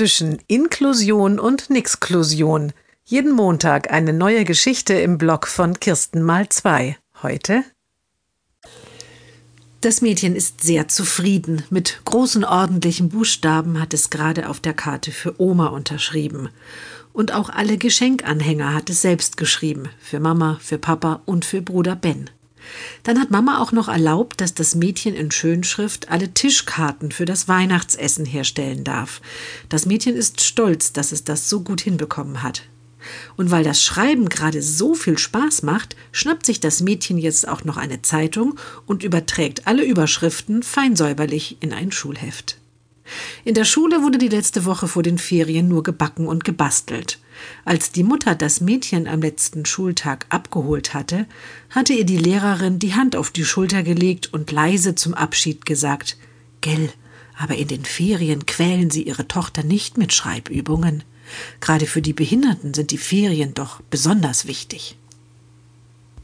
zwischen Inklusion und Nixklusion. Jeden Montag eine neue Geschichte im Blog von Kirsten mal zwei. Heute das Mädchen ist sehr zufrieden. Mit großen ordentlichen Buchstaben hat es gerade auf der Karte für Oma unterschrieben. Und auch alle Geschenkanhänger hat es selbst geschrieben. Für Mama, für Papa und für Bruder Ben. Dann hat Mama auch noch erlaubt, dass das Mädchen in Schönschrift alle Tischkarten für das Weihnachtsessen herstellen darf. Das Mädchen ist stolz, dass es das so gut hinbekommen hat. Und weil das Schreiben gerade so viel Spaß macht, schnappt sich das Mädchen jetzt auch noch eine Zeitung und überträgt alle Überschriften feinsäuberlich in ein Schulheft. In der Schule wurde die letzte Woche vor den Ferien nur gebacken und gebastelt. Als die Mutter das Mädchen am letzten Schultag abgeholt hatte, hatte ihr die Lehrerin die Hand auf die Schulter gelegt und leise zum Abschied gesagt Gell, aber in den Ferien quälen Sie Ihre Tochter nicht mit Schreibübungen. Gerade für die Behinderten sind die Ferien doch besonders wichtig.